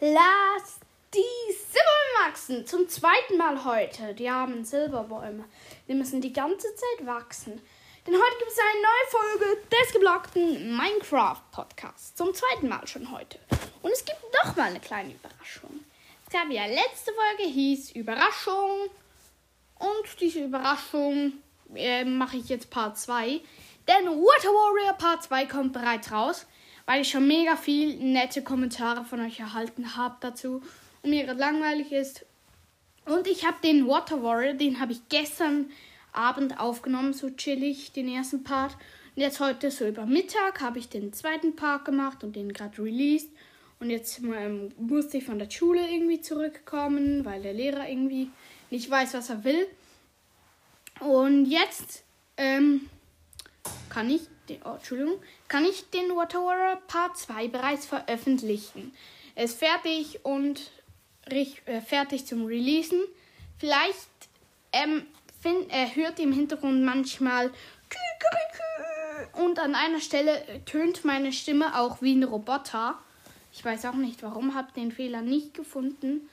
Lass die Silberbäume wachsen. Zum zweiten Mal heute. Die armen Silberbäume. Die müssen die ganze Zeit wachsen. Denn heute gibt es eine neue Folge des geblockten Minecraft Podcasts. Zum zweiten Mal schon heute. Und es gibt noch mal eine kleine Überraschung. Es gab ja letzte Folge hieß Überraschung. Und diese Überraschung äh, mache ich jetzt Part 2. Denn Water Warrior Part 2 kommt bereits raus weil ich schon mega viel nette Kommentare von euch erhalten habe dazu und mir gerade langweilig ist. Und ich habe den Water Warrior, den habe ich gestern Abend aufgenommen, so chillig, den ersten Part. Und jetzt heute so über Mittag habe ich den zweiten Part gemacht und den gerade released. Und jetzt ähm, musste ich von der Schule irgendwie zurückkommen, weil der Lehrer irgendwie nicht weiß, was er will. Und jetzt ähm, kann ich den, oh, Entschuldigung, kann ich den Water Warrior Part 2 bereits veröffentlichen. Er ist fertig und äh, fertig zum Releasen. Vielleicht ähm, find, äh, hört ihr im Hintergrund manchmal und an einer Stelle tönt meine Stimme auch wie ein Roboter. Ich weiß auch nicht warum, habe den Fehler nicht gefunden.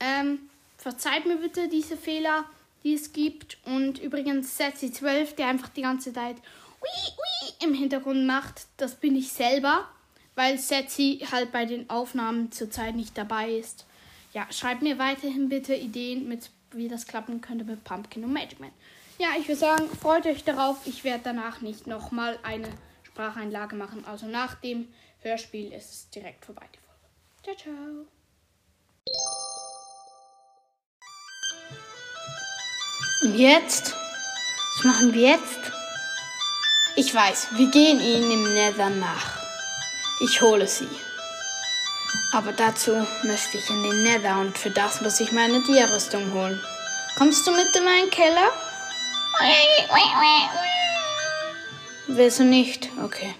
Ähm, verzeiht mir bitte diese Fehler, die es gibt. Und übrigens Setzi 12, der einfach die ganze Zeit im Hintergrund macht, das bin ich selber, weil Setzi halt bei den Aufnahmen zurzeit nicht dabei ist. Ja, schreibt mir weiterhin bitte Ideen, mit, wie das klappen könnte mit Pumpkin und Magic Man. Ja, ich würde sagen, freut euch darauf. Ich werde danach nicht nochmal eine Spracheinlage machen. Also nach dem Hörspiel ist es direkt vorbei, die Folge. Ciao, ciao. Und jetzt? Was machen wir jetzt? Ich weiß, wir gehen ihnen im Nether nach. Ich hole sie. Aber dazu müsste ich in den Nether und für das muss ich meine Dia-Rüstung holen. Kommst du mit in meinen Keller? Willst du nicht? Okay.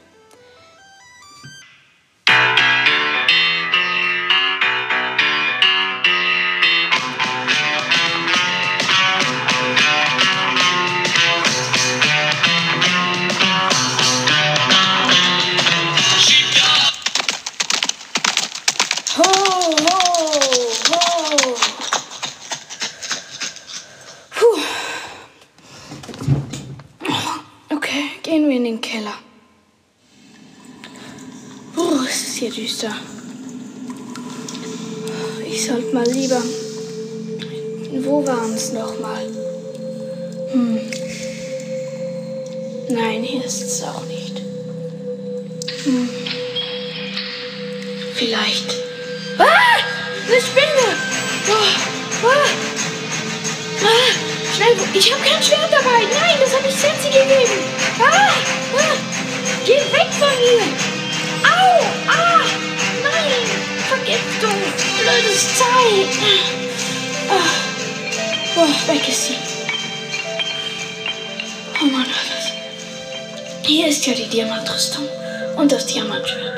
Düster. Ich sollte mal lieber. Wo waren es nochmal? Hm. Nein, hier ist es auch nicht. Hm. Vielleicht. Ah! Eine Spinne! Oh! Ah! Ah! Schnell! Ich habe kein Schwert dabei! Nein, das habe ich Sensi gegeben! Ah! ah! Geh weg von mir! Vergiftung, blödes Zeit. Oh, oh, weg ist sie. Oh Mann, alles. Hier ist ja die Diamantrüstung und das Diamantschwert.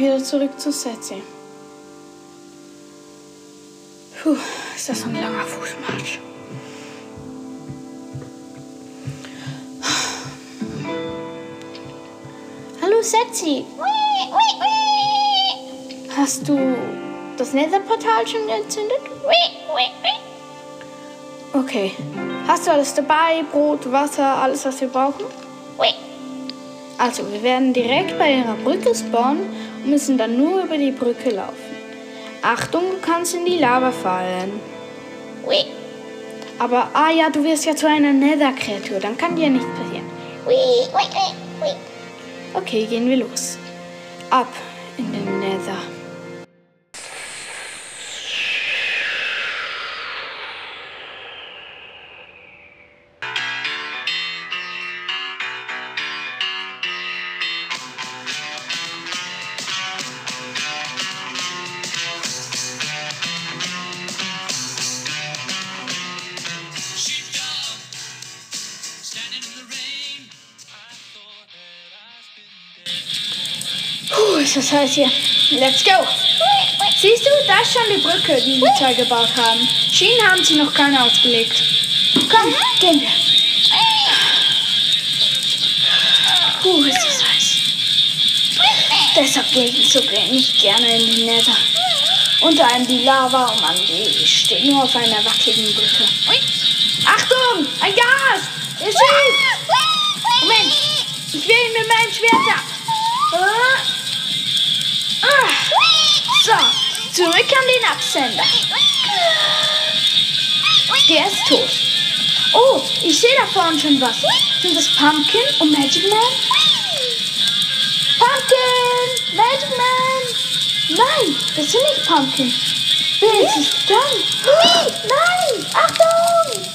Wieder zurück zu Setzi. Puh, ist das ein langer Fußmarsch. Hallo Setzi. Hast du das Netherportal schon entzündet? Okay. Hast du alles dabei? Brot, Wasser, alles, was wir brauchen? Also, wir werden direkt bei ihrer Brücke spawnen müssen dann nur über die Brücke laufen. Achtung, du kannst in die Lava fallen. Ui. Aber, ah ja, du wirst ja zu einer Nether-Kreatur, dann kann dir nichts passieren. Ui, ui, ui, okay, gehen wir los. Ab in den Nether. Puh, ist das heiß hier. Let's go. Siehst du, da ist schon die Brücke, die sie zwei gebaut haben. Schienen haben sie noch keine ausgelegt. Komm, gehen wir. Puh, ist das heiß. Deshalb gehe ich so nicht gerne in die Nether. Unter einem die Lava und man die steht nur auf einer wackeligen Brücke. Achtung! Ein Gas! Es schießt! Moment! Ich will ihn mit meinem Schwert ab. So, zurück an den Absender. Der ist tot. Oh, ich sehe da vorne schon was. Sind das Pumpkin und Magic Man? Pumpkin! Magic Man! Nein, das sind nicht Pumpkin. Wer ist es dann? Nein! Achtung!